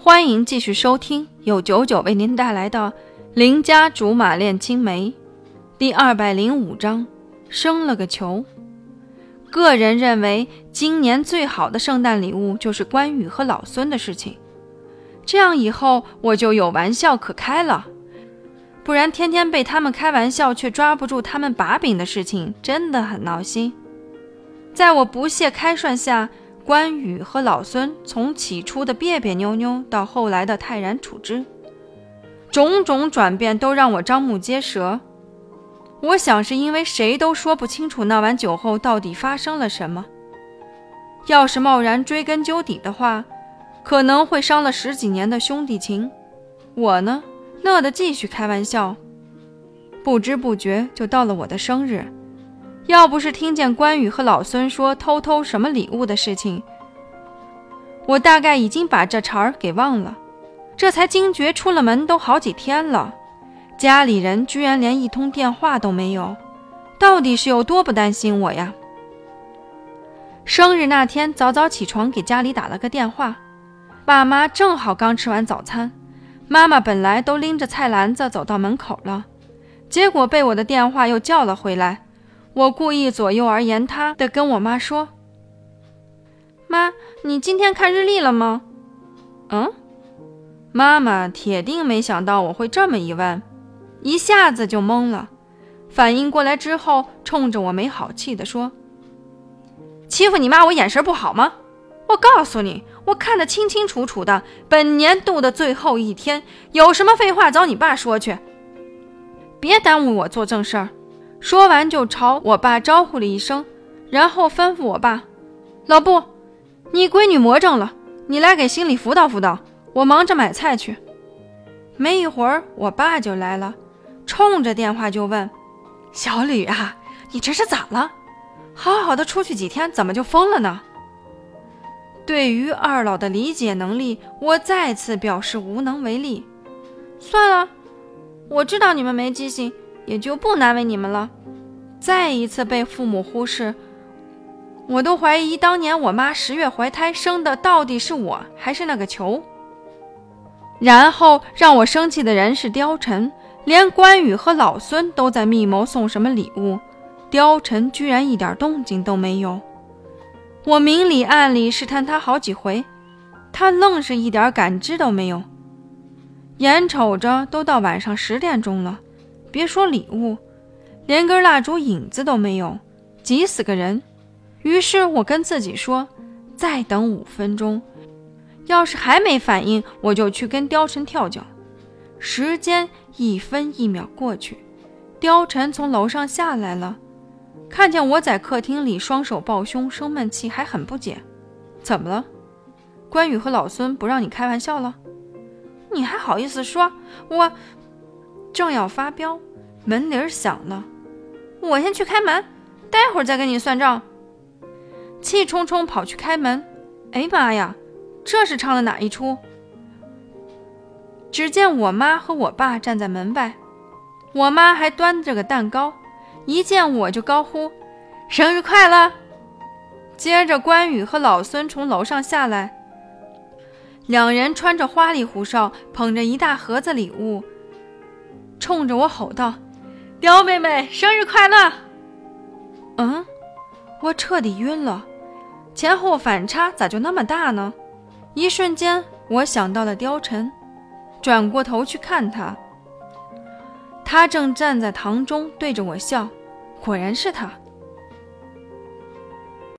欢迎继续收听由九九为您带来的《邻家竹马恋青梅》第二百零五章：生了个球。个人认为，今年最好的圣诞礼物就是关羽和老孙的事情，这样以后我就有玩笑可开了。不然天天被他们开玩笑，却抓不住他们把柄的事情，真的很闹心。在我不懈开涮下，关羽和老孙从起初的别别扭扭，到后来的泰然处之，种种转变都让我张目结舌。我想是因为谁都说不清楚那晚酒后到底发生了什么。要是贸然追根究底的话，可能会伤了十几年的兄弟情。我呢，乐得继续开玩笑。不知不觉就到了我的生日。要不是听见关羽和老孙说偷偷什么礼物的事情，我大概已经把这茬儿给忘了。这才惊觉出了门都好几天了，家里人居然连一通电话都没有，到底是有多不担心我呀？生日那天早早起床给家里打了个电话，爸妈正好刚吃完早餐，妈妈本来都拎着菜篮子走到门口了，结果被我的电话又叫了回来。我故意左右而言他的跟我妈说：“妈，你今天看日历了吗？”嗯，妈妈铁定没想到我会这么一问，一下子就懵了。反应过来之后，冲着我没好气地说：“欺负你妈，我眼神不好吗？我告诉你，我看得清清楚楚的。本年度的最后一天，有什么废话找你爸说去，别耽误我做正事儿。”说完，就朝我爸招呼了一声，然后吩咐我爸：“老布，你闺女魔怔了，你来给心理辅导辅导，我忙着买菜去。”没一会儿，我爸就来了，冲着电话就问：“小吕啊，你这是咋了？好好的出去几天，怎么就疯了呢？”对于二老的理解能力，我再次表示无能为力。算了，我知道你们没记性。也就不难为你们了。再一次被父母忽视，我都怀疑当年我妈十月怀胎生的到底是我还是那个球。然后让我生气的人是貂蝉，连关羽和老孙都在密谋送什么礼物，貂蝉居然一点动静都没有。我明里暗里试探他好几回，他愣是一点感知都没有。眼瞅着都到晚上十点钟了。别说礼物，连根蜡烛影子都没有，急死个人。于是我跟自己说：“再等五分钟，要是还没反应，我就去跟貂蝉跳脚。”时间一分一秒过去，貂蝉从楼上下来了，看见我在客厅里双手抱胸生闷气，还很不解：“怎么了？关羽和老孙不让你开玩笑了？你还好意思说？我……”正要发飙，门铃响了，我先去开门，待会儿再跟你算账。气冲冲跑去开门，哎妈呀，这是唱的哪一出？只见我妈和我爸站在门外，我妈还端着个蛋糕，一见我就高呼生日快乐。接着关羽和老孙从楼上下来，两人穿着花里胡哨，捧着一大盒子礼物。冲着我吼道：“刁妹妹，生日快乐！”嗯，我彻底晕了，前后反差咋就那么大呢？一瞬间，我想到了貂蝉，转过头去看他，他正站在堂中对着我笑，果然是他。